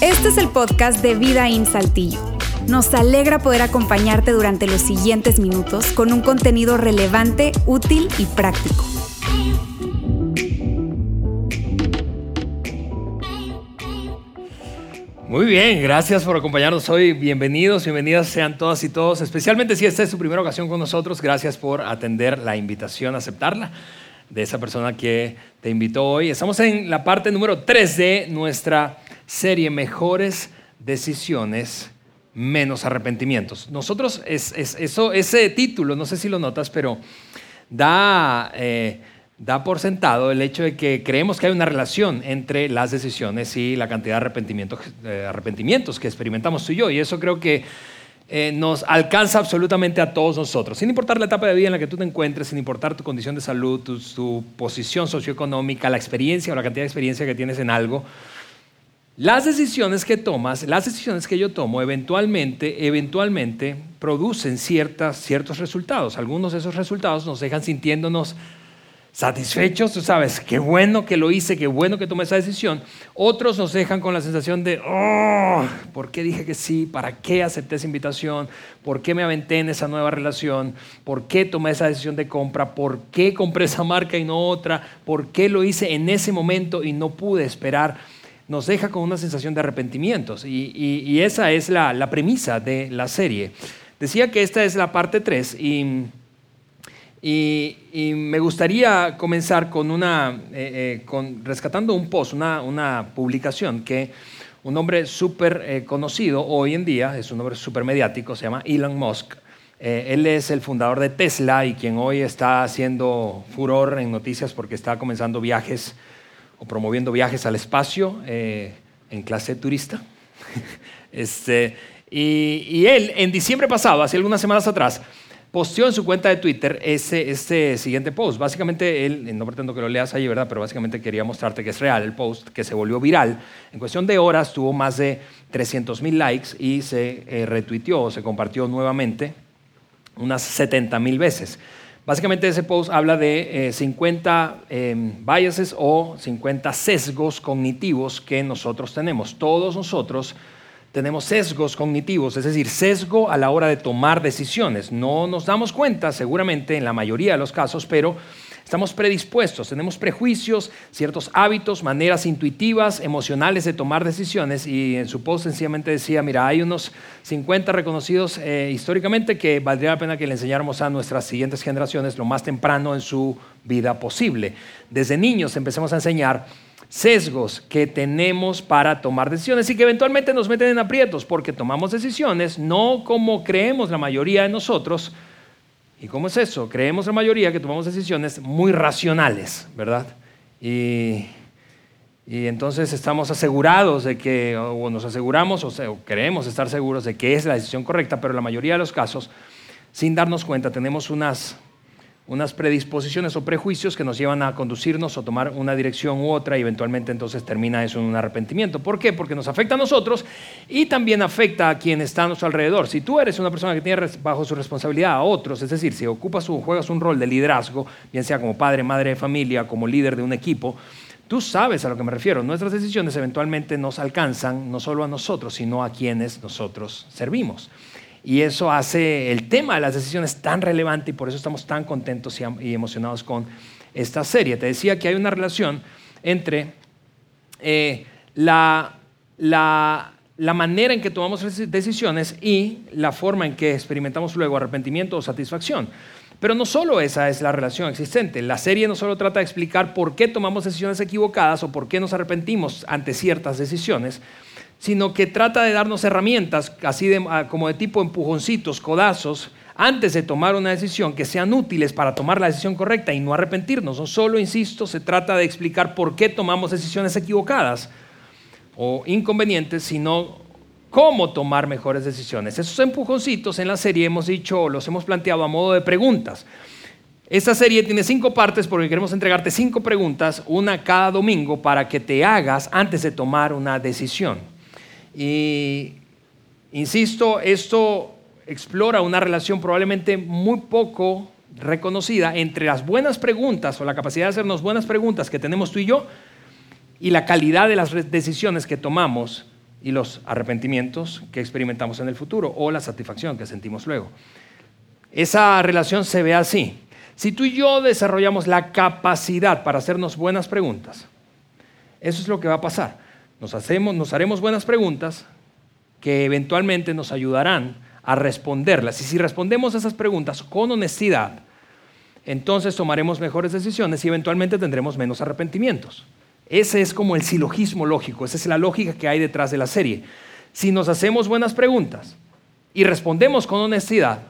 Este es el podcast de Vida en Saltillo. Nos alegra poder acompañarte durante los siguientes minutos con un contenido relevante, útil y práctico. Muy bien, gracias por acompañarnos hoy. Bienvenidos, bienvenidas sean todas y todos, especialmente si esta es su primera ocasión con nosotros. Gracias por atender la invitación, aceptarla de esa persona que te invitó hoy. Estamos en la parte número 3 de nuestra serie Mejores Decisiones, Menos Arrepentimientos. Nosotros, es, eso, ese título, no sé si lo notas, pero da... Eh, da por sentado el hecho de que creemos que hay una relación entre las decisiones y la cantidad de arrepentimientos, arrepentimientos que experimentamos tú y yo. Y eso creo que eh, nos alcanza absolutamente a todos nosotros, sin importar la etapa de vida en la que tú te encuentres, sin importar tu condición de salud, tu, posición socioeconómica, la experiencia o la cantidad de experiencia que tienes en algo. Las decisiones que tomas, las decisiones que yo tomo, eventualmente, eventualmente producen ciertas, ciertos resultados. Algunos de esos resultados nos dejan sintiéndonos satisfechos, tú sabes, qué bueno que lo hice, qué bueno que tomé esa decisión. Otros nos dejan con la sensación de, oh, ¿por qué dije que sí? ¿Para qué acepté esa invitación? ¿Por qué me aventé en esa nueva relación? ¿Por qué tomé esa decisión de compra? ¿Por qué compré esa marca y no otra? ¿Por qué lo hice en ese momento y no pude esperar? Nos deja con una sensación de arrepentimientos y, esa es la, la premisa de la serie. Decía que esta es la parte 3 y y, me gustaría comenzar con una, eh, eh, rescatando un post, una, publicación que un hombre súper eh, conocido hoy en día, es un hombre súper mediático, se llama Elon Musk. él es el fundador de Tesla y quien hoy está haciendo furor en noticias porque está comenzando viajes o promoviendo viajes al espacio en clase turista. este, y, y él, en diciembre pasado, hace algunas semanas atrás, posteó en su cuenta de Twitter ese, este siguiente post. Básicamente, él, no pretendo que lo leas ahí, ¿verdad? Pero básicamente quería mostrarte que es real el post, que se volvió viral. En cuestión de horas tuvo más de 300 mil likes y se eh, retuiteó, se compartió nuevamente unas 70 mil veces. Básicamente ese post habla de 50 eh, em, biases o 50 sesgos cognitivos que nosotros tenemos. Todos nosotros tenemos sesgos cognitivos, es decir, sesgo a la hora de tomar decisiones. No nos damos cuenta, seguramente, en la mayoría de los casos, pero estamos predispuestos, tenemos prejuicios, ciertos hábitos, maneras intuitivas, emocionales de tomar decisiones. Y en su post sencillamente decía, mira, hay unos 50 reconocidos eh, históricamente que valdría la pena que le enseñáramos a nuestras siguientes generaciones lo más temprano en su vida posible. Desde niños empecemos a enseñar sesgos que tenemos para tomar decisiones y que eventualmente nos meten en aprietos porque tomamos decisiones no como creemos la mayoría de nosotros. ¿Y cómo es eso? Creemos la mayoría que tomamos decisiones muy racionales, ¿verdad? Y, entonces estamos asegurados de que, o nos aseguramos, o, o queremos estar seguros de que es la decisión correcta, pero en la mayoría de los casos, sin darnos cuenta, tenemos unas unas predisposiciones o prejuicios que nos llevan a conducirnos o tomar una dirección u otra y eventualmente entonces termina eso en un arrepentimiento. ¿Por qué? Porque nos afecta a nosotros y también afecta a quien está a nuestro alrededor. Si tú eres una persona que tiene bajo su responsabilidad a otros, es decir, si ocupas o juegas un rol de liderazgo, bien sea como padre, madre de familia, como líder de un equipo, Tú sabes a lo que me refiero. Nuestras decisiones eventualmente nos alcanzan no solo a nosotros, sino a quienes nosotros servimos. Y eso hace el tema de las decisiones tan relevante y por eso estamos tan contentos y emocionados con esta serie. Te decía que hay una relación entre eh, la, manera en que tomamos decisiones y la forma en que experimentamos luego arrepentimiento o satisfacción. Pero no solo esa es la relación existente. La serie no solo trata de explicar por qué tomamos decisiones equivocadas o por qué nos arrepentimos ante ciertas decisiones, sino que trata de darnos herramientas, así ah, como de tipo empujoncitos, codazos, antes de tomar una decisión que sean útiles para tomar la decisión correcta y no arrepentirnos. No solo, insisto, se trata de explicar por qué tomamos decisiones equivocadas o inconvenientes, sino cómo tomar mejores decisiones. Esos empujoncitos en la serie hemos dicho, los hemos planteado a modo de preguntas. Esta serie tiene cinco partes porque queremos entregarte cinco preguntas, una cada domingo, para que te hagas antes de tomar una decisión. Y insisto, esto explora una relación probablemente muy poco reconocida entre las buenas preguntas o la capacidad de hacernos buenas preguntas que tenemos tú y yo y la calidad de las decisiones que tomamos y los arrepentimientos que experimentamos en el futuro o la satisfacción que sentimos luego. Esa relación se ve así. Si tú y yo desarrollamos la capacidad para hacernos buenas preguntas, eso es lo que va a pasar. Nos, hacemos, nos haremos buenas preguntas que eventualmente nos ayudarán a responderlas. Y si respondemos esas preguntas con honestidad, entonces tomaremos mejores decisiones y eventualmente tendremos menos arrepentimientos. Ese es como el silogismo lógico, esa es la lógica que hay detrás de la serie. Si nos hacemos buenas preguntas y respondemos con honestidad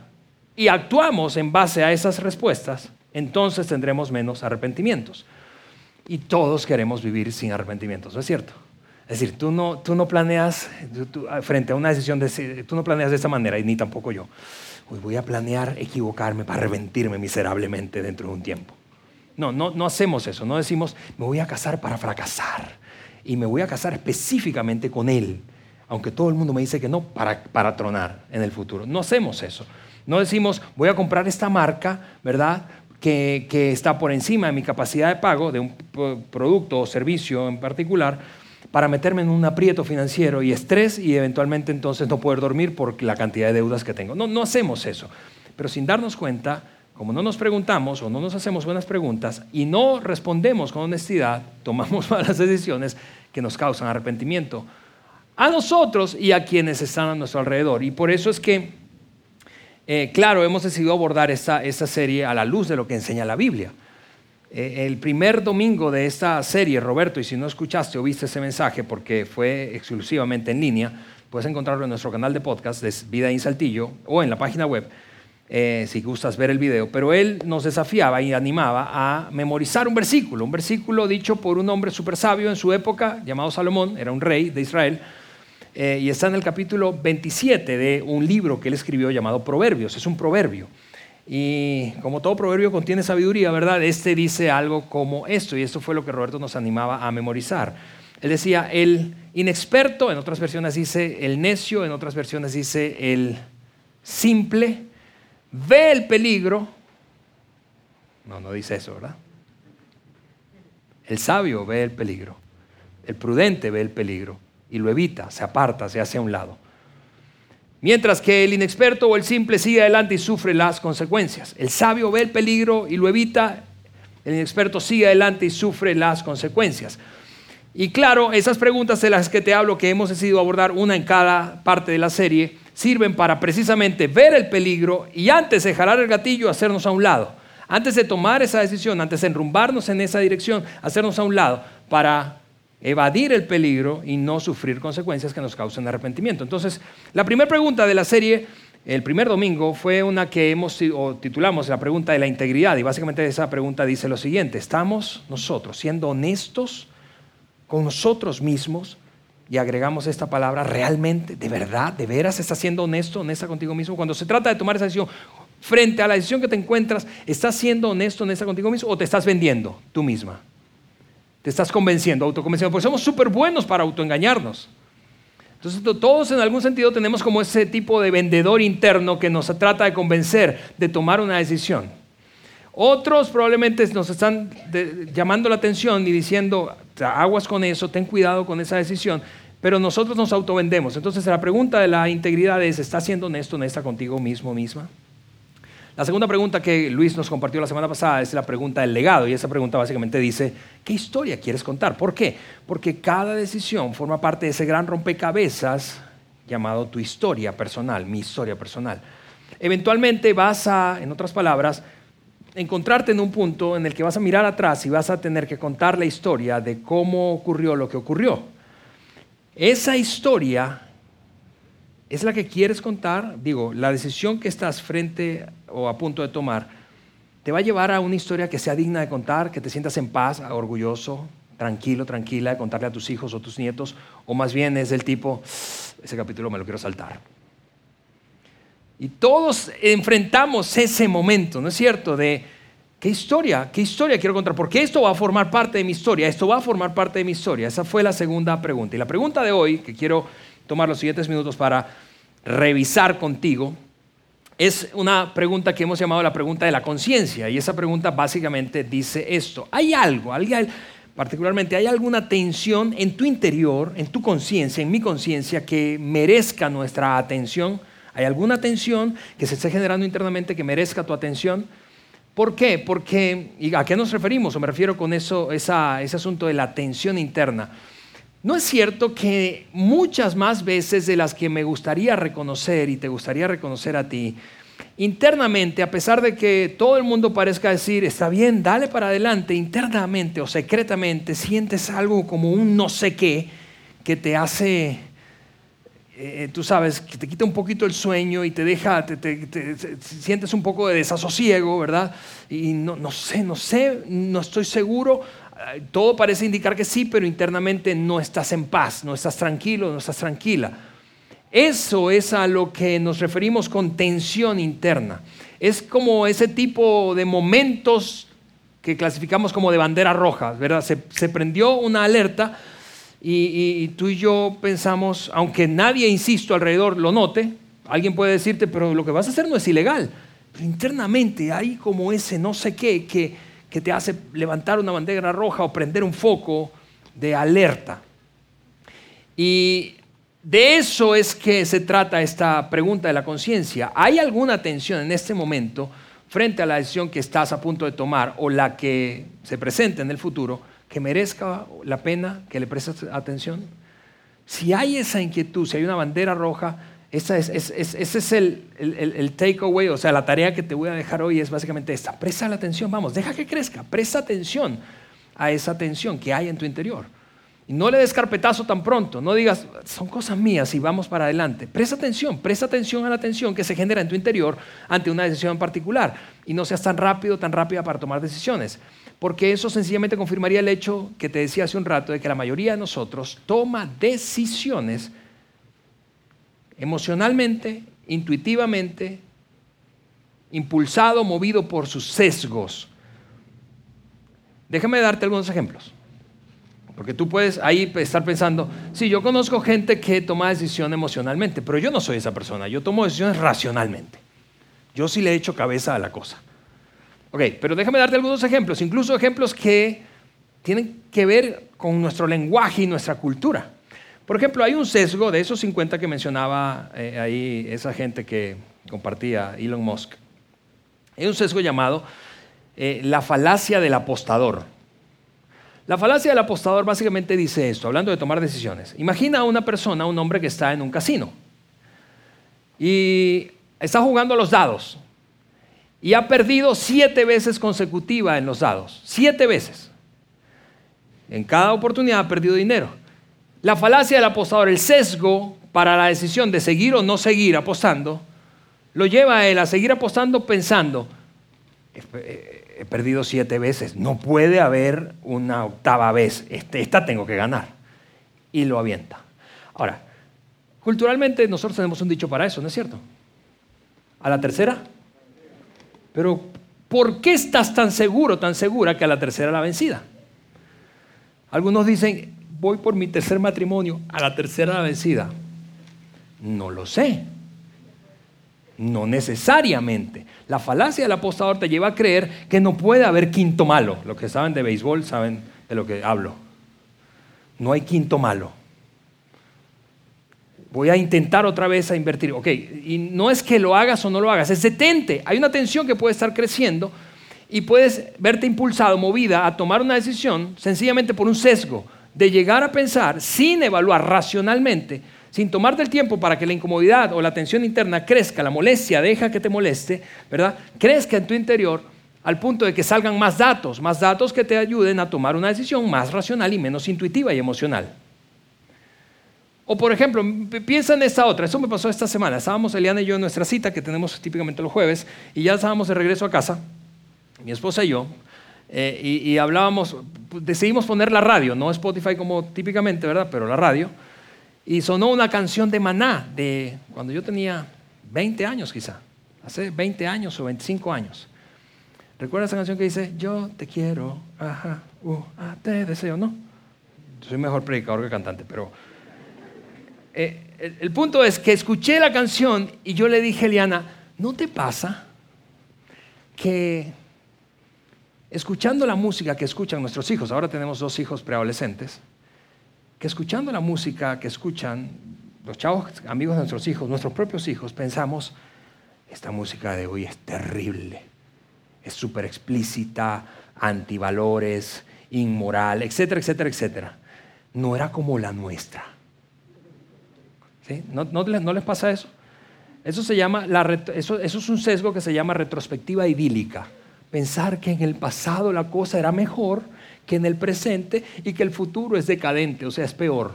y actuamos en base a esas respuestas, entonces tendremos menos arrepentimientos. Y todos queremos vivir sin arrepentimientos, ¿no es cierto? Es decir, tú no, tú no planeas, frente a una decisión, de, tú no planeas de esa manera, y ni tampoco yo. voy a planear equivocarme para arrepentirme miserablemente dentro de un tiempo. No, no, no hacemos eso. No decimos, me voy a casar para fracasar. Y me voy a casar específicamente con él. Aunque todo el mundo me dice que no, para, para tronar en el futuro. No hacemos eso. No decimos, voy a comprar esta marca, ¿verdad? Que, que, está por encima de mi capacidad de pago de un producto o servicio en particular para meterme en un aprieto financiero y estrés y eventualmente entonces no poder dormir por la cantidad de deudas que tengo. No, no hacemos eso. Pero sin darnos cuenta, como no nos preguntamos o no nos hacemos buenas preguntas y no respondemos con honestidad, tomamos malas decisiones que nos causan arrepentimiento a nosotros y a quienes están a nuestro alrededor. Y por eso es que, eh, claro, hemos decidido abordar esta, esta, serie a la luz de lo que enseña la Biblia. Eh, el primer domingo de esta serie, Roberto, y si no escuchaste o viste ese mensaje porque fue exclusivamente en línea, puedes encontrarlo en nuestro canal de podcast de Vida en Saltillo o en la página web eh, si gustas ver el video, pero él nos desafiaba y animaba a memorizar un versículo, un versículo dicho por un hombre súper sabio en su época, llamado Salomón, era un rey de Israel, eh, y está en el capítulo 27 de un libro que él escribió llamado Proverbios, es un proverbio. Y como todo proverbio contiene sabiduría, ¿verdad? Este dice algo como esto, y esto fue lo que Roberto nos animaba a memorizar. Él decía, el inexperto, en otras versiones dice el necio, en otras versiones dice el simple, ve el peligro. No, no dice eso, ¿verdad? El sabio ve el peligro. El prudente ve el peligro y lo evita, se aparta, se hace a un lado. Mientras que el inexperto o el simple sigue adelante y sufre las consecuencias. El sabio ve el peligro y lo evita, el inexperto sigue adelante y sufre las consecuencias. Y claro, esas preguntas de las que te hablo, que hemos decidido abordar una en cada parte de la serie, sirven para precisamente ver el peligro y antes de jalar el gatillo, hacernos a un lado. Antes de tomar esa decisión, antes de enrumbarnos en esa dirección, hacernos a un lado para evadir el peligro y no sufrir consecuencias que nos causen arrepentimiento. Entonces, la primera pregunta de la serie, el primer domingo, fue una que hemos o titulamos la pregunta de la integridad y básicamente esa pregunta dice lo siguiente, ¿estamos nosotros siendo honestos con nosotros mismos y agregamos esta palabra realmente, de verdad, de veras, estás siendo honesto, honesta contigo mismo. Cuando se trata de tomar esa decisión, frente a la decisión que te encuentras, ¿estás siendo honesto, honesta contigo mismo o te estás vendiendo tú misma? Te estás convenciendo, autoconvenciendo, porque somos súper buenos para autoengañarnos. Entonces todos en algún sentido tenemos como ese tipo de vendedor interno que nos trata de convencer de tomar una decisión. Otros probablemente nos están llamando la atención y diciendo, aguas con eso, ten cuidado con esa decisión, pero nosotros nos autovendemos. Entonces la pregunta de la integridad es, ¿estás siendo honesto, honesta contigo mismo, misma? La segunda pregunta que Luis nos compartió la semana pasada es la pregunta del legado y esa pregunta básicamente dice, ¿qué historia quieres contar? ¿Por qué? Porque cada decisión forma parte de ese gran rompecabezas llamado tu historia personal, mi historia personal. Eventualmente vas a, en otras palabras, encontrarte en un punto en el que vas a mirar atrás y vas a tener que contar la historia de cómo ocurrió lo que ocurrió. Esa historia es la que quieres contar. Digo, la decisión que estás frente o a punto de tomar te va a llevar a una historia que sea digna de contar, que te sientas en paz, orgulloso, tranquilo, tranquila de contarle a tus hijos o tus nietos, o más bien es del tipo, ese capítulo me lo quiero saltar. Y todos enfrentamos ese momento, ¿no es cierto? De qué historia, qué historia quiero contar, porque esto va a formar parte de mi historia, esto va a formar parte de mi historia. Esa fue la segunda pregunta. Y la pregunta de hoy, que quiero tomar los siguientes minutos para revisar contigo, es una pregunta que hemos llamado la pregunta de la conciencia y esa pregunta básicamente dice esto. ¿Hay algo, particularmente, hay alguna tensión en tu interior, en tu conciencia, en mi conciencia que merezca nuestra atención? ¿Hay alguna tensión que se esté generando internamente que merezca tu atención? ¿Por qué? Porque, ¿y a qué nos referimos? O me refiero con eso, ese asunto de la tensión interna. ¿No es cierto que muchas más veces de las que me gustaría reconocer y te gustaría reconocer a ti, internamente, a pesar de que todo el mundo parezca decir, está bien, dale para adelante, internamente o secretamente sientes algo como un no sé qué que te hace, eh, tú sabes, que te quita un poquito el sueño y te deja, te, sientes un poco de desasosiego, ¿verdad? Y no, no sé, no sé, no estoy seguro todo parece indicar que sí, pero internamente no estás en paz, no estás tranquilo, no estás tranquila. Eso es a lo que nos referimos con tensión interna. Es como ese tipo de momentos que clasificamos como de bandera roja, ¿verdad? Se, prendió una alerta y, y, tú y yo pensamos, aunque nadie, insisto, alrededor lo note, alguien puede decirte, pero lo que vas a hacer no es ilegal. Pero internamente hay como ese no sé qué que que te hace levantar una bandera roja o prender un foco de alerta. Y de eso es que se trata esta pregunta de la conciencia. ¿Hay alguna tensión en este momento frente a la decisión que estás a punto de tomar o la que se presente en el futuro que merezca la pena que le prestes atención? Si hay esa inquietud, si hay una bandera roja, ese es, el, el, takeaway, o sea, la tarea que te voy a dejar hoy es básicamente esta. Presta la atención, vamos, deja que crezca, presta atención a esa tensión que hay en tu interior. Y no le des carpetazo tan pronto, no digas, son cosas mías y vamos para adelante. Presta atención, presta atención a la tensión que se genera en tu interior ante una decisión en particular. Y no seas tan rápido, tan rápida para tomar decisiones. Porque eso sencillamente confirmaría el hecho que te decía hace un rato de que la mayoría de nosotros toma decisiones emocionalmente, intuitivamente, impulsado, movido por sus sesgos. Déjame darte algunos ejemplos. Porque tú puedes ahí estar pensando, sí, yo conozco gente que toma decisión emocionalmente, pero yo no soy esa persona, yo tomo decisiones racionalmente. Yo sí le he hecho cabeza a la cosa. Ok, pero déjame darte algunos ejemplos, incluso ejemplos que tienen que ver con nuestro lenguaje y nuestra cultura. Por ejemplo, hay un sesgo de esos 50 que mencionaba eh, ahí esa gente que compartía Elon Musk. Hay un sesgo llamado eh, la falacia del apostador. La falacia del apostador básicamente dice esto, hablando de tomar decisiones. Imagina a una persona, un hombre que está en un casino y está jugando a los dados y ha perdido siete veces consecutiva en los dados. Siete veces. En cada oportunidad ha perdido dinero. La falacia del apostador, el sesgo para la decisión de seguir o no seguir apostando, lo lleva a él a seguir apostando pensando, he perdido siete veces, no puede haber una octava vez, este, esta tengo que ganar. Y lo avienta. Ahora, culturalmente nosotros tenemos un dicho para eso, ¿no es cierto? A la tercera. Pero, ¿por qué estás tan seguro, tan segura que a la tercera la vencida? Algunos dicen, voy por mi tercer matrimonio, a la tercera vencida. No lo sé. No necesariamente. La falacia del apostador te lleva a creer que no puede haber quinto malo. Los que saben de béisbol saben de lo que hablo. No hay quinto malo. Voy a intentar otra vez a invertir. Ok, y no es que lo hagas o no lo hagas, es detente. Hay una tensión que puede estar creciendo y puedes verte impulsado, movida a tomar una decisión sencillamente por un sesgo de llegar a pensar sin evaluar racionalmente, sin tomarte el tiempo para que la incomodidad o la tensión interna crezca, la molestia deja que te moleste, ¿verdad? Crezca en tu interior al punto de que salgan más datos, más datos que te ayuden a tomar una decisión más racional y menos intuitiva y emocional. O por ejemplo, piensa en esta otra, eso me pasó esta semana, estábamos Eliana y yo en nuestra cita que tenemos típicamente los jueves y ya estábamos de regreso a casa, mi esposa y yo, eh, y, hablábamos, decidimos poner la radio, no Spotify como típicamente, ¿verdad? Pero la radio. Y sonó una canción de Maná, de cuando yo tenía 20 años quizá, hace 20 años o 25 años. ¿Recuerdas esa canción que dice, yo te quiero, ajá, uh, ah, te deseo, no? Soy mejor predicador que cantante, pero... Eh, el, el punto es que escuché la canción y yo le dije a Eliana, ¿No te pasa que escuchando la música que escuchan nuestros hijos, ahora tenemos dos hijos preadolescentes, que escuchando la música que escuchan los chavos amigos de nuestros hijos, nuestros propios hijos, pensamos, esta música de hoy es terrible, es súper explícita, antivalores, inmoral, etcétera, etcétera, etcétera. No era como la nuestra. ¿Sí? ¿No, no, les pasa eso? Eso, se llama eso, eso es un sesgo que se llama retrospectiva idílica. Pensar que en el pasado la cosa era mejor que en el presente y que el futuro es decadente, o sea, es peor.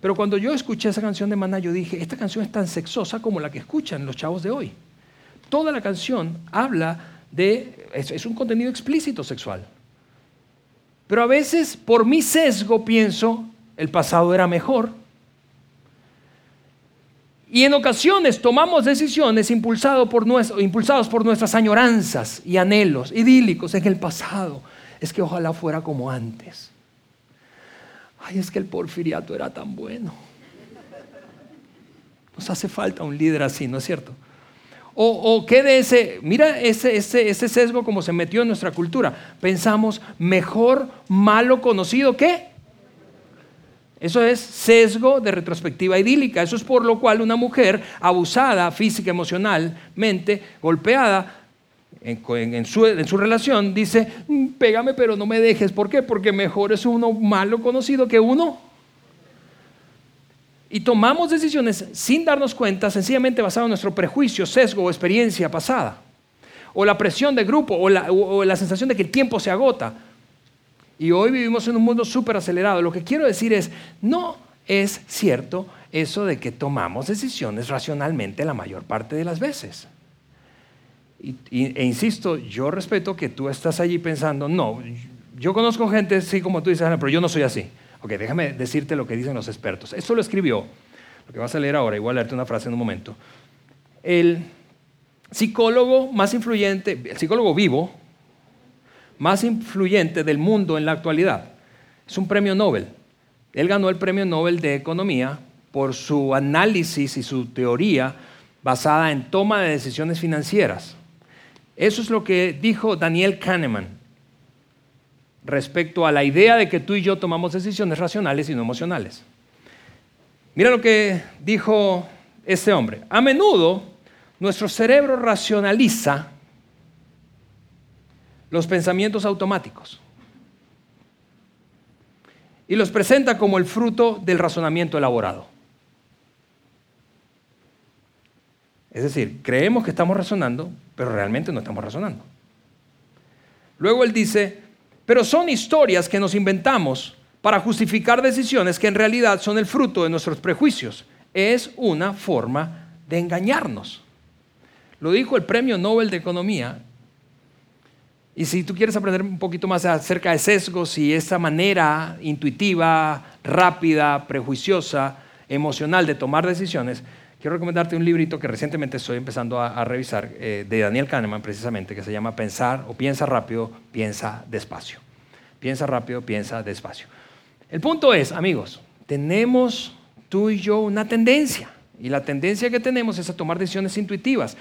Pero cuando yo escuché esa canción de Maná, yo dije, esta canción es tan sexosa como la que escuchan los chavos de hoy. Toda la canción habla de, es, un contenido explícito sexual. Pero a veces, por mi sesgo, pienso, el pasado era mejor. Y en ocasiones tomamos decisiones por, impulsados por nuestras añoranzas y anhelos idílicos en el pasado. Es que ojalá fuera como antes ay, es que el porfiriato era tan bueno. Nos hace falta un líder así, ¿no es cierto? O, o qué de ese, mira ese, ese, ese sesgo como se metió en nuestra cultura. Pensamos, mejor malo conocido que. Eso es sesgo de retrospectiva idílica. Eso es por lo cual una mujer abusada física, emocionalmente, golpeada, en, su, relación dice, mm, pégame pero no me dejes. ¿Por qué? Porque mejor es uno malo conocido que uno. Y tomamos decisiones sin darnos cuenta, sencillamente basado en nuestro prejuicio, sesgo o experiencia pasada. O la presión de grupo, o la, o la sensación de que el tiempo se agota. Y hoy vivimos en un mundo súper acelerado. Lo que quiero decir es, no es cierto eso de que tomamos decisiones racionalmente la mayor parte de las veces e insisto, yo respeto que tú estás allí pensando, no, yo conozco gente, sí, como tú dices, pero yo no soy así. Ok, déjame decirte lo que dicen los expertos. Esto lo escribió, lo que vas a leer ahora, igual leerte una frase en un momento. El psicólogo más influyente, el psicólogo vivo, más influyente del mundo en la actualidad, es un premio Nobel. Él ganó el premio Nobel de Economía por su análisis y su teoría basada en toma de decisiones financieras. Eso es lo que dijo Daniel Kahneman respecto a la idea de que tú y yo tomamos decisiones racionales y no emocionales. Mira lo que dijo este hombre. A menudo nuestro cerebro racionaliza los pensamientos automáticos y los presenta como el fruto del razonamiento elaborado. Es decir, creemos que estamos razonando, pero realmente no estamos razonando. Luego él dice, pero son historias que nos inventamos para justificar decisiones que en realidad son el fruto de nuestros prejuicios. Es una forma de engañarnos. Lo dijo el Premio Nobel de Economía. Y si tú quieres aprender un poquito más acerca de sesgos y esa manera intuitiva, rápida, prejuiciosa, emocional de tomar decisiones, quiero recomendarte un librito que recientemente estoy empezando a, revisar, eh, de Daniel Kahneman precisamente, que se llama Pensar o Piensa rápido, piensa despacio. Piensa rápido, piensa despacio. El punto es, amigos, tenemos tú y yo una tendencia, y la tendencia que tenemos es a tomar decisiones intuitivas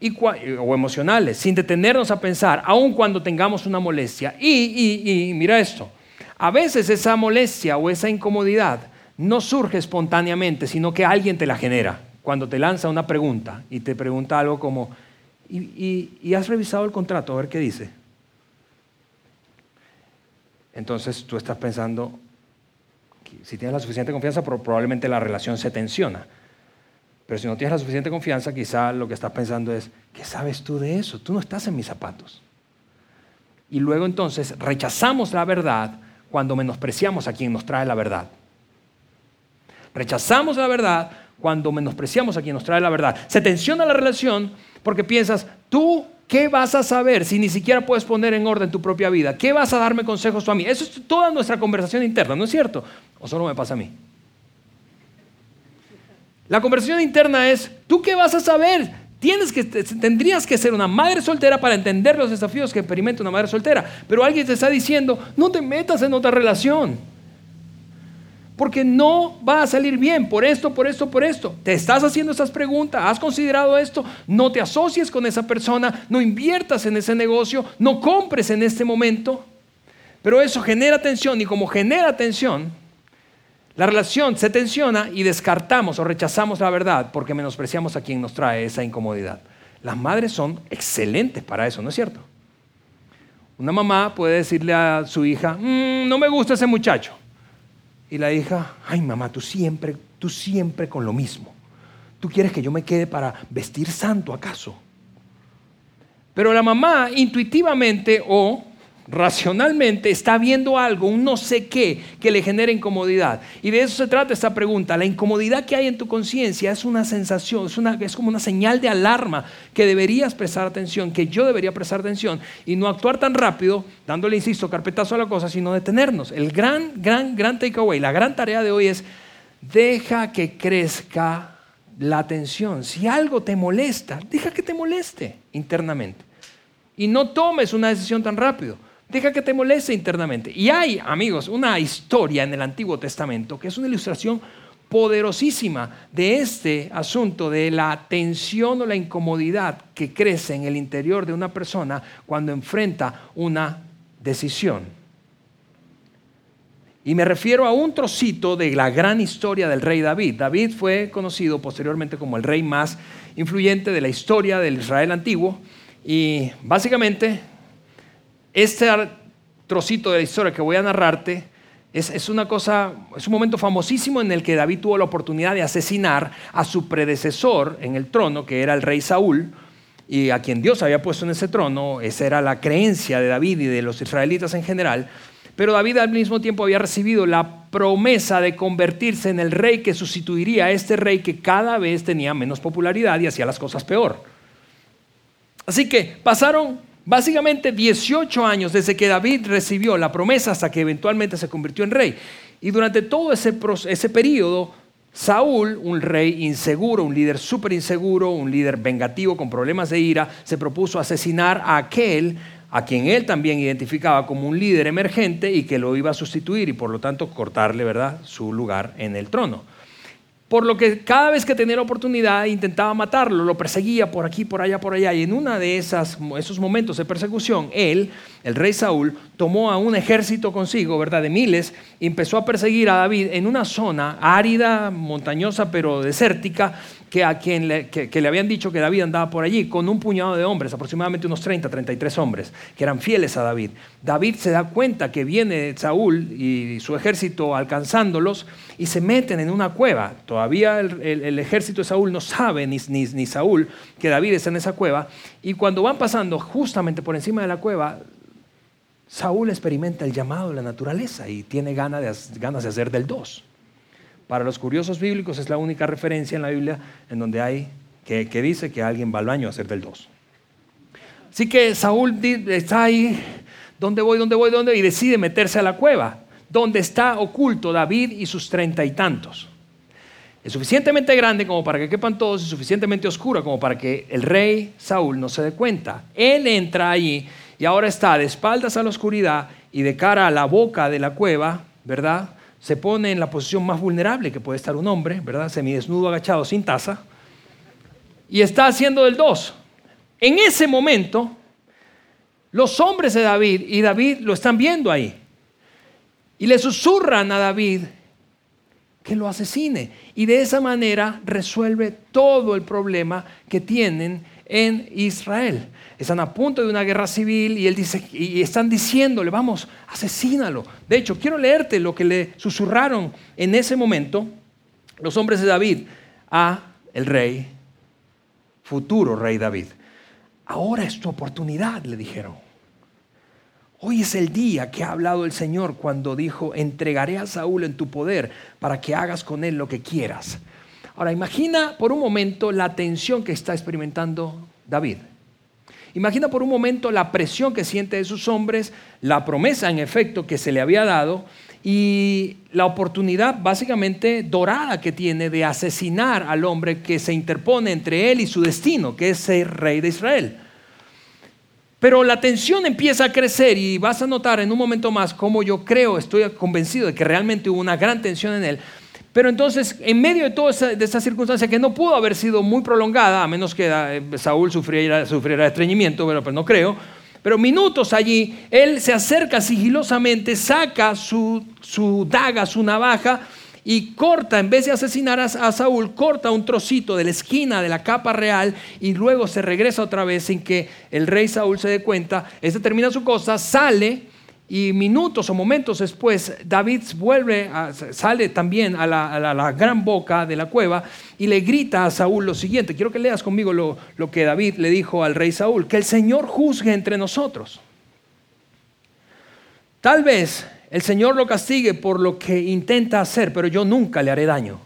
y, o emocionales, sin detenernos a pensar, aun cuando tengamos una molestia. y mira esto, a veces esa molestia o esa incomodidad no surge espontáneamente, sino que alguien te la genera cuando te lanza una pregunta y te pregunta algo como, ¿y, has revisado el contrato a ver qué dice? Entonces tú estás pensando, si tienes la suficiente confianza, probablemente la relación se tensiona. Pero si no tienes la suficiente confianza, quizá lo que estás pensando es, ¿qué sabes tú de eso? Tú no estás en mis zapatos. Y luego entonces rechazamos la verdad cuando menospreciamos a quien nos trae la verdad. Rechazamos la verdad cuando menospreciamos a quien nos trae la verdad. Se tensiona la relación porque piensas, tú, ¿qué vas a saber si ni siquiera puedes poner en orden tu propia vida? ¿Qué vas a darme consejos tú a mí? Eso es toda nuestra conversación interna, ¿no es cierto? ¿O solo me pasa a mí? La conversación interna es, ¿tú qué vas a saber? Tienes que, tendrías que ser una madre soltera para entender los desafíos que experimenta una madre soltera. Pero alguien te está diciendo, no te metas en otra relación. porque no va a salir bien por esto, por esto, por esto. Te estás haciendo esas preguntas, has considerado esto, no te asocies con esa persona, no inviertas en ese negocio, no compres en este momento. Pero eso genera tensión y como genera tensión, la relación se tensiona y descartamos o rechazamos la verdad porque menospreciamos a quien nos trae esa incomodidad. Las madres son excelentes para eso, ¿no es cierto? Una mamá puede decirle a su hija, mm, no me gusta ese muchacho. Y la hija, ay mamá, tú siempre, tú siempre con lo mismo. ¿Tú quieres que yo me quede para vestir santo acaso? Pero la mamá intuitivamente o racionalmente está viendo algo, un no sé qué, que le genera incomodidad. Y de eso se trata esta pregunta. La incomodidad que hay en tu conciencia es una sensación, es, una, es como una señal de alarma que deberías prestar atención, que yo debería prestar atención y no actuar tan rápido, dándole, insisto, carpetazo a la cosa, sino detenernos. El gran, gran, gran takeaway, la gran tarea de hoy es, deja que crezca la tensión. Si algo te molesta, deja que te moleste internamente. Y no tomes una decisión tan rápido. Deja que te moleste internamente. Y hay, amigos, una historia en el Antiguo Testamento que es una ilustración poderosísima de este asunto de la tensión o la incomodidad que crece en el interior de una persona cuando enfrenta una decisión. Y me refiero a un trocito de la gran historia del rey David. David fue conocido posteriormente como el rey más influyente de la historia del Israel antiguo y básicamente este trocito de la historia que voy a narrarte es, una cosa, es un momento famosísimo en el que David tuvo la oportunidad de asesinar a su predecesor en el trono, que era el rey Saúl, y a quien Dios había puesto en ese trono, esa era la creencia de David y de los israelitas en general. Pero David al mismo tiempo había recibido la promesa de convertirse en el rey que sustituiría a este rey que cada vez tenía menos popularidad y hacía las cosas peor. Así que pasaron Básicamente 18 años desde que David recibió la promesa hasta que eventualmente se convirtió en rey. Y durante todo ese, ese periodo, Saúl, un rey inseguro, un líder súper inseguro, un líder vengativo con problemas de ira, se propuso asesinar a aquel a quien él también identificaba como un líder emergente y que lo iba a sustituir y por lo tanto cortarle ¿verdad? su lugar en el trono. Por lo que cada vez que tenía la oportunidad intentaba matarlo, lo perseguía por aquí, por allá, por allá. Y en uno de esas, esos momentos de persecución, él, el rey Saúl, tomó a un ejército consigo, ¿verdad? De miles, y empezó a perseguir a David en una zona árida, montañosa, pero desértica, que a quien le, le habían dicho que David andaba por allí con un puñado de hombres, aproximadamente unos 30, 33 hombres, que eran fieles a David. David se da cuenta que viene Saúl y su ejército alcanzándolos y se meten en una cueva. Todavía el, ejército de Saúl no sabe, ni, ni, ni Saúl, que David está en esa cueva. Y cuando van pasando justamente por encima de la cueva, Saúl experimenta el llamado de la naturaleza y tiene ganas de hacer del dos. Para los curiosos bíblicos es la única referencia en la Biblia en donde hay que, dice que alguien va al baño a hacer del dos. Así que Saúl está ahí, ¿dónde voy, dónde voy, dónde? Y decide meterse a la cueva, donde está oculto David y sus treinta y tantos. Es suficientemente grande como para que quepan todos y suficientemente oscura como para que el rey Saúl no se dé cuenta. Él entra allí y ahora está de espaldas a la oscuridad y de cara a la boca de la cueva, ¿verdad? Se pone en la posición más vulnerable que puede estar un hombre, ¿verdad? Semidesnudo, agachado, sin taza, y está haciendo el dos. En ese momento, los hombres de David y David lo están viendo ahí. Y le susurran a David que lo asesine. Y de esa manera resuelve todo el problema que tienen en Israel están a punto de una guerra civil y él dice y están diciéndole, vamos, asesínalo. De hecho, quiero leerte lo que le susurraron en ese momento los hombres de David a el rey, futuro rey David. Ahora es tu oportunidad, le dijeron. Hoy es el día que ha hablado el Señor cuando dijo, entregaré a Saúl en tu poder para que hagas con él lo que quieras. Ahora imagina por un momento la tensión que está experimentando David. Imagina por un momento la presión que siente de sus hombres, la promesa en efecto que se le había dado y la oportunidad básicamente dorada que tiene de asesinar al hombre que se interpone entre él y su destino, que es ser rey de Israel. Pero la tensión empieza a crecer y vas a notar en un momento más cómo yo creo, estoy convencido de que realmente hubo una gran tensión en él. Pero entonces, en medio de toda esa, circunstancia que no pudo haber sido muy prolongada, a menos que eh, Saúl sufriera, sufriera estreñimiento, pero, pero no creo, pero minutos allí, él se acerca sigilosamente, saca su, su daga, su navaja, y corta, en vez de asesinar a, Saúl, corta un trocito de la esquina de la capa real y luego se regresa otra vez sin que el rey Saúl se dé cuenta. Este termina su cosa, sale y minutos o momentos después David vuelve, sale también a la, gran boca de la cueva y le grita a Saúl lo siguiente. Quiero que leas conmigo lo, lo que David le dijo al rey Saúl, que el Señor juzgue entre nosotros. Tal vez el Señor lo castigue por lo que intenta hacer, pero yo nunca le haré daño.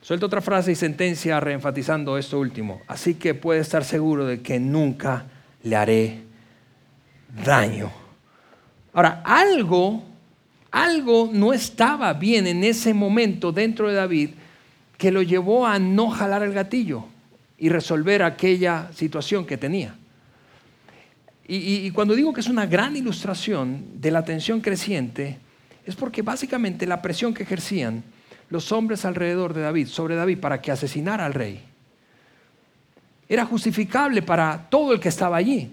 Suelto otra frase y sentencia reenfatizando esto último. Así que puede estar seguro de que nunca le haré daño. Ahora, algo, algo no estaba bien en ese momento dentro de David que lo llevó a no jalar el gatillo y resolver aquella situación que tenía. Y, cuando digo que es una gran ilustración de la tensión creciente, es porque básicamente la presión que ejercían los hombres alrededor de David, sobre David, para que asesinara al rey, era justificable para todo el que estaba allí.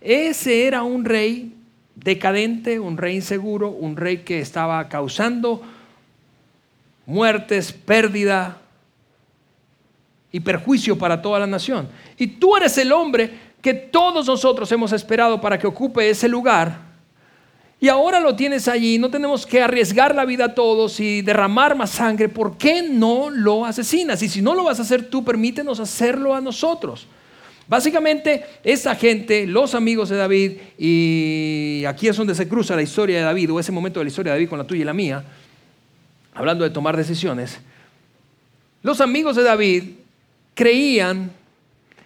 Ese era un rey decadente, un rey inseguro, un rey que estaba causando muertes, pérdida y perjuicio para toda la nación. Y tú eres el hombre que todos nosotros hemos esperado para que ocupe ese lugar. Y ahora lo tienes allí, no tenemos que arriesgar la vida a todos y derramar más sangre. ¿Por qué no lo asesinas? Y si no lo vas a hacer tú, permítenos hacerlo a nosotros. Básicamente, esa gente, los amigos de David, y aquí es donde se cruza la historia de David, o ese momento de la historia de David con la tuya y la mía, hablando de tomar decisiones, los amigos de David creían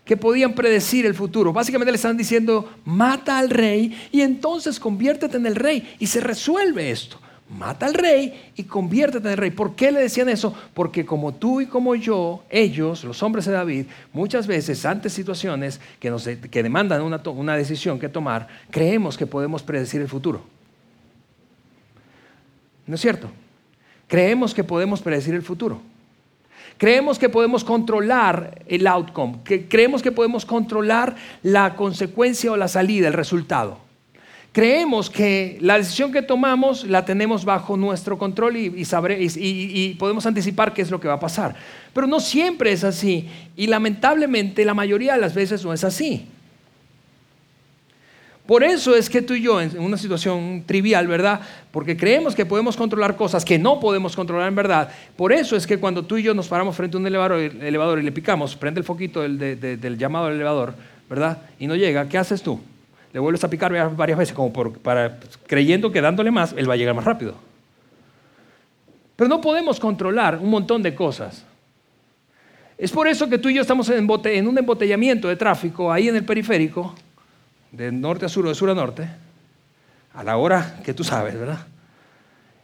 que podían predecir el futuro. Básicamente le están diciendo, mata al rey y entonces conviértete en el rey. Y se resuelve esto. Mata al rey y conviértete en rey. ¿Por qué le decían eso? Porque como tú y como yo, ellos, los hombres de David, muchas veces ante situaciones que, nos, que demandan una, una decisión que tomar, creemos que podemos predecir el futuro. ¿No es cierto? Creemos que podemos predecir el futuro. Creemos que podemos controlar el outcome, que creemos que podemos controlar la consecuencia o la salida, el resultado. Creemos que la decisión que tomamos la tenemos bajo nuestro control y, podemos anticipar qué es lo que va a pasar. Pero no siempre es así y lamentablemente la mayoría de las veces no es así. Por eso es que tú y yo, en una situación trivial, ¿verdad? Porque creemos que podemos controlar cosas que no podemos controlar en verdad. Por eso es que cuando tú y yo nos paramos frente a un elevador, y le picamos, prende el foquito del, llamado al elevador, ¿verdad? Y no llega, ¿qué haces tú? Le vuelves a picar varias veces, como para, creyendo que dándole más, él va a llegar más rápido. Pero no podemos controlar un montón de cosas. Es por eso que tú y yo estamos en un embotellamiento de tráfico ahí en el periférico de norte a sur o de sur a norte, a la hora que tú sabes, ¿verdad?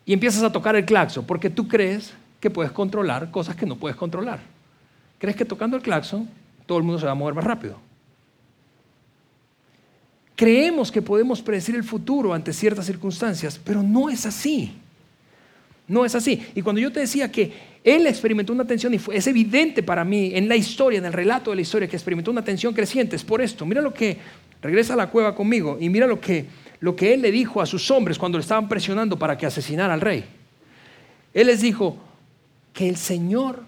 Y empiezas a tocar el claxon porque tú crees que puedes controlar cosas que no puedes controlar. Crees que tocando el claxon todo el mundo se va a mover más rápido. Creemos que podemos predecir el futuro ante ciertas circunstancias, pero no es así. No es así. Y cuando yo te decía que él experimentó una tensión y es evidente para mí en la historia, en el relato de la historia, que experimentó una tensión creciente, es por esto. Mira lo que regresa a la cueva conmigo y mira lo que, lo que él le dijo a sus hombres cuando le estaban presionando para que asesinara al rey. Él les dijo, que el Señor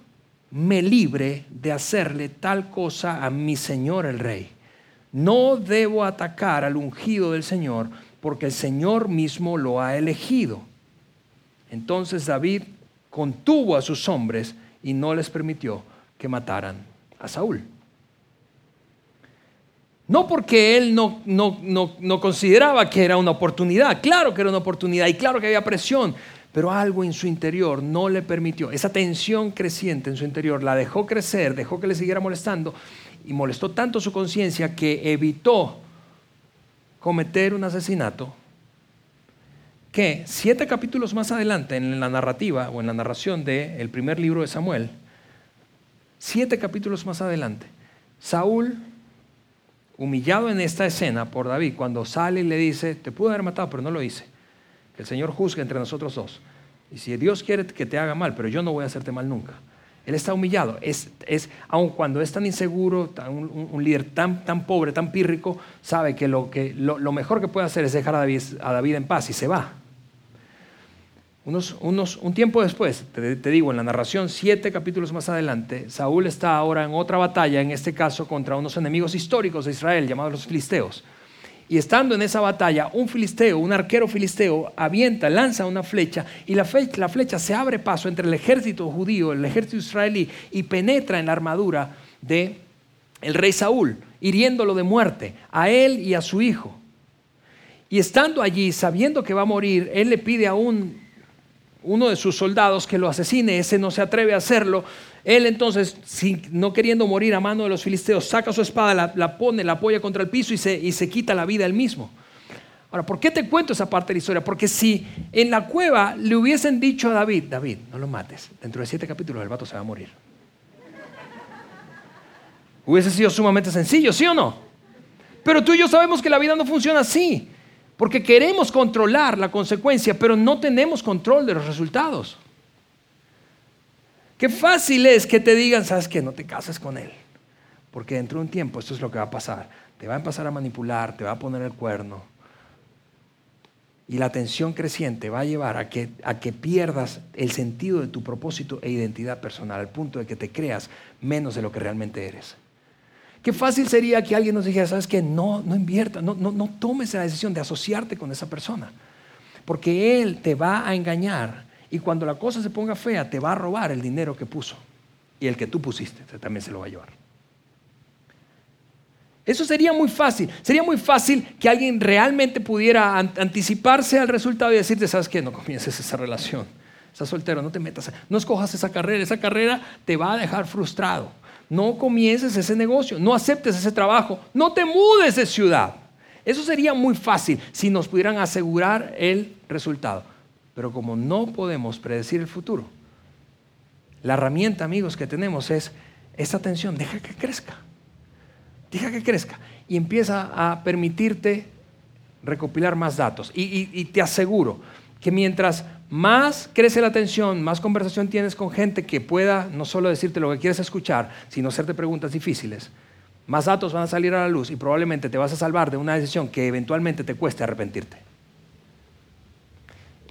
me libre de hacerle tal cosa a mi Señor el rey. No debo atacar al ungido del Señor porque el Señor mismo lo ha elegido. Entonces David contuvo a sus hombres y no les permitió que mataran a Saúl. No porque él no, no, consideraba que era una oportunidad, claro que era una oportunidad y claro que había presión, pero algo en su interior no le permitió. Esa tensión creciente en su interior la dejó crecer, dejó que le siguiera molestando y molestó tanto su conciencia que evitó cometer un asesinato que siete capítulos más adelante en la narrativa o en la narración del primer libro de Samuel, siete capítulos más adelante, Saúl humillado en esta escena por David, cuando sale y le dice, te pude haber matado, pero no lo hice. Que el Señor juzgue entre nosotros dos. Y si Dios quiere que te haga mal, pero yo no voy a hacerte mal nunca. Él está humillado. Es, es, aun cuando es tan inseguro, un, líder tan, tan pobre, tan pírrico, sabe que, lo, que lo, mejor que puede hacer es dejar a David, en paz y se va. Unos, unos, un tiempo después, te, te, digo, en la narración, siete capítulos más adelante, Saúl está ahora en otra batalla, en este caso contra unos enemigos históricos de Israel, llamados los filisteos. Y estando en esa batalla, un filisteo, un arquero filisteo, avienta, lanza una flecha y la flecha, se abre paso entre el ejército judío, el ejército israelí y penetra en la armadura de el rey Saúl, hiriéndolo de muerte a él y a su hijo. Y estando allí, sabiendo que va a morir, él le pide a un, uno de sus soldados que lo asesine, ese no se atreve a hacerlo, él entonces, no queriendo morir a mano de los filisteos, saca su espada, la, pone, la apoya contra el piso y se, y se quita la vida él mismo. Ahora, ¿por qué te cuento esa parte de la historia? Porque si en la cueva le hubiesen dicho a David, David, no lo mates, dentro de siete capítulos el vato se va a morir. Hubiese sido sumamente sencillo, ¿sí o no? Pero tú y yo sabemos que la vida no funciona así, porque queremos controlar la consecuencia, pero no tenemos control de los resultados. Qué fácil es que te digan, sabes que no te cases con él, porque dentro de un tiempo esto es lo que va a pasar. Te va a empezar a manipular, te va a poner el cuerno. Y la tensión creciente va a llevar a que, a que pierdas el sentido de tu propósito e identidad personal, al punto de que te creas menos de lo que realmente eres. Qué fácil sería que alguien nos dijera, sabes que no, no invierta, no, no, no tomes la decisión de asociarte con esa persona, porque él te va a engañar y cuando la cosa se ponga fea, te va a robar el dinero que puso. Y el que tú pusiste también se lo va a llevar. Eso sería muy fácil. Sería muy fácil que alguien realmente pudiera anticiparse al resultado y decirte, ¿sabes qué? No comiences esa relación. Estás soltero, no te metas. No escojas esa carrera. Esa carrera te va a dejar frustrado. No comiences ese negocio. No aceptes ese trabajo. No te mudes de ciudad. Eso sería muy fácil si nos pudieran asegurar el resultado. Pero como no podemos predecir el futuro, la herramienta, amigos, que tenemos es esa atención, deja que crezca, deja que crezca y empieza a permitirte recopilar más datos. Y, te aseguro que mientras más crece la atención, más conversación tienes con gente que pueda no solo decirte lo que quieres escuchar, sino hacerte preguntas difíciles, más datos van a salir a la luz y probablemente te vas a salvar de una decisión que eventualmente te cueste arrepentirte.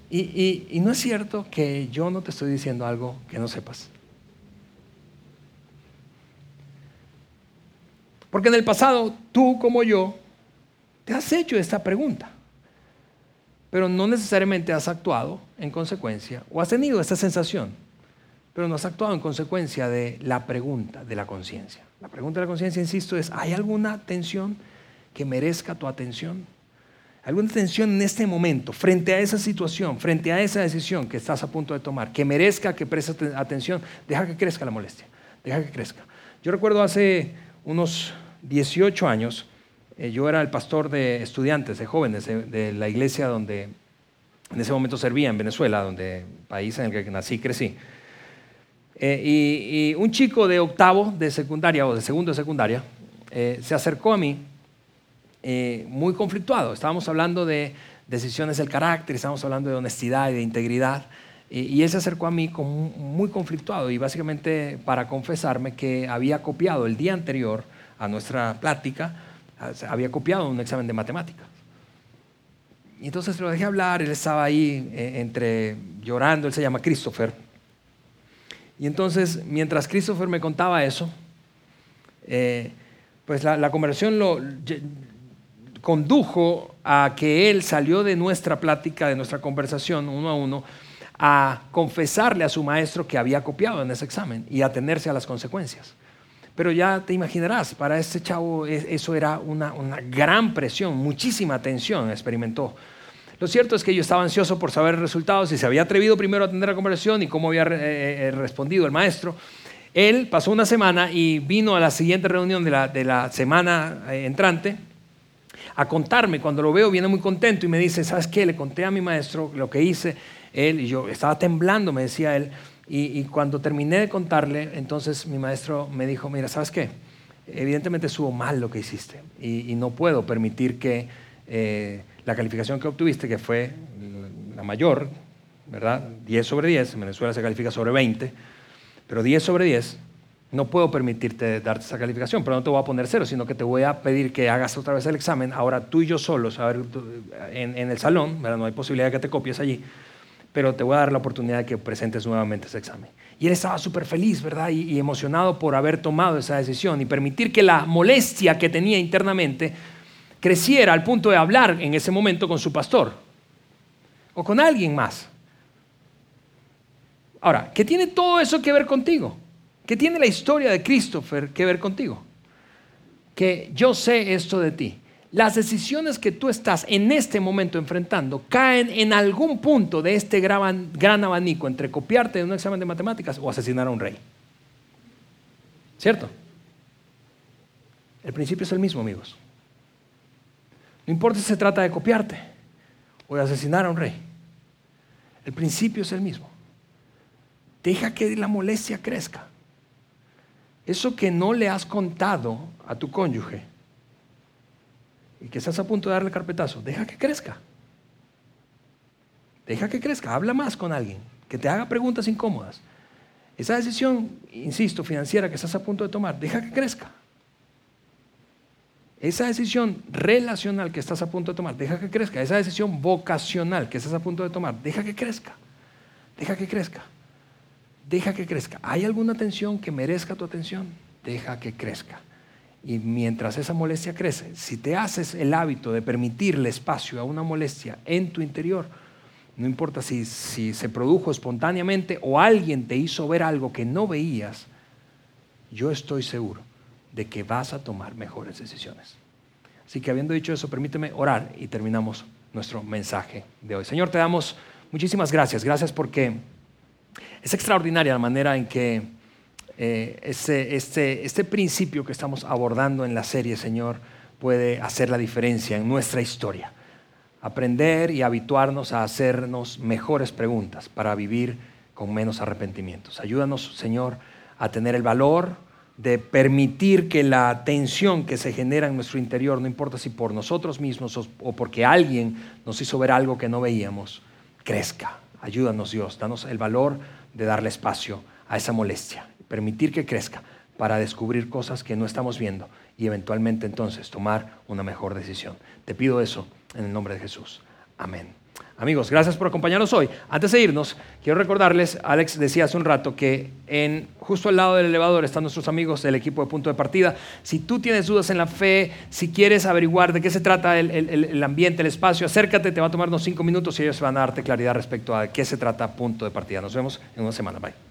Y, no es cierto que yo no te estoy diciendo algo que no sepas. Porque en el pasado, tú como yo, te has hecho esta pregunta, pero no necesariamente has actuado en consecuencia o has tenido esta sensación, pero no has actuado en consecuencia de la pregunta de la conciencia. La pregunta de la conciencia, insisto, es, ¿hay alguna tensión que merezca tu atención? alguna tensión en este momento, frente a esa situación, frente a esa decisión que estás a punto de tomar, que merezca que prestes atención, deja que crezca la molestia, deja que crezca. Yo recuerdo hace unos 18 años, eh, yo era el pastor de estudiantes, de jóvenes, de, la iglesia donde en ese momento servía en Venezuela, donde país en el que nací y crecí. Eh, y, un chico de octavo de secundaria o de segundo de secundaria eh, se acercó a mí eh, muy conflictuado. Estábamos hablando de decisiones del carácter, estábamos hablando de honestidad y de integridad. Y, él se acercó a mí muy conflictuado y básicamente para confesarme que había copiado el día anterior a nuestra plática, había copiado un examen de matemáticas. Y entonces lo dejé hablar, él estaba ahí eh, entre llorando, él se llama Christopher. Y entonces, mientras Christopher me contaba eso, eh, pues la, conversación lo, condujo a que él salió de nuestra plática, de nuestra conversación uno a uno, a confesarle a su maestro que había copiado en ese examen y a tenerse a las consecuencias. Pero ya te imaginarás, para este chavo e, eso era una, gran presión, muchísima tensión experimentó. Lo cierto es que yo estaba ansioso por saber el resultado, si se había atrevido primero a atender la conversación y cómo había eh, eh, respondido el maestro. Él pasó una semana y vino a la siguiente reunión de la, de la semana eh, entrante a contarme. Cuando lo veo viene muy contento y me dice, ¿sabes qué? Le conté a mi maestro lo que hice. Él y yo estaba temblando, me decía él. Y, cuando terminé de contarle, entonces mi maestro me dijo, mira, ¿sabes qué? evidentemente estuvo mal lo que hiciste y, no puedo permitir que eh, la calificación que obtuviste, que fue la mayor, ¿verdad? 10 sobre 10, en Venezuela se califica sobre 20, pero 10 sobre 10, no puedo permitirte darte esa calificación, pero no te voy a poner cero, sino que te voy a pedir que hagas otra vez el examen, ahora tú y yo solos, a ver, en, en el salón, ¿verdad? no hay posibilidad de que te copies allí, pero te voy a dar la oportunidad de que presentes nuevamente ese examen. Y él estaba súper feliz, ¿verdad? Y, emocionado por haber tomado esa decisión y permitir que la molestia que tenía internamente creciera al punto de hablar en ese momento con su pastor o con alguien más. Ahora, ¿qué tiene todo eso que ver contigo? ¿Qué tiene la historia de Christopher que ver contigo? Que yo sé esto de ti las decisiones que tú estás en este momento enfrentando caen en algún punto de este gran, abanico entre copiarte de un examen de matemáticas o asesinar a un rey. ¿Cierto? El principio es el mismo, amigos. No importa si se trata de copiarte o de asesinar a un rey. El principio es el mismo. Deja que la molestia crezca. Eso que no le has contado a tu cónyuge y que estás a punto de darle carpetazo, deja que crezca. Deja que crezca, habla más con alguien, que te haga preguntas incómodas. Esa decisión, insisto, financiera que estás a punto de tomar, deja que crezca. Esa decisión relacional que estás a punto de tomar, deja que crezca. Esa decisión vocacional que estás a punto de tomar, deja que crezca. Deja que crezca. Deja que crezca. ¿Hay alguna tensión que merezca tu atención? Deja que crezca. Y mientras esa molestia crece, si te haces el hábito de permitirle espacio a una molestia en tu interior, no importa si, se produjo espontáneamente o alguien te hizo ver algo que no veías, yo estoy seguro de que vas a tomar mejores decisiones. Así que habiendo dicho eso, permíteme orar y terminamos nuestro mensaje de hoy. Señor, te damos muchísimas gracias. Gracias porque es extraordinaria la manera en que eh, este, este, principio que estamos abordando en la serie, Señor, puede hacer la diferencia en nuestra historia. Aprender y habituarnos a hacernos mejores preguntas para vivir con menos arrepentimientos. Ayúdanos, Señor, a tener el valor de permitir que la tensión que se genera en nuestro interior, no importa si por nosotros mismos o porque alguien nos hizo ver algo que no veíamos, crezca. Ayúdanos, Dios, danos el valor de darle espacio a esa molestia permitir que crezca para descubrir cosas que no estamos viendo y eventualmente entonces tomar una mejor decisión. Te pido eso en el nombre de Jesús. Amén. Amigos, gracias por acompañarnos hoy. Antes de irnos, quiero recordarles, Alex decía hace un rato que en, justo al lado del elevador están nuestros amigos del equipo de punto de partida. Si tú tienes dudas en la fe, si quieres averiguar de qué se trata el, el ambiente, el espacio, acércate, te va a tomar unos cinco minutos y ellos van a darte claridad respecto a qué se trata punto de partida. Nos vemos en una semana. Bye.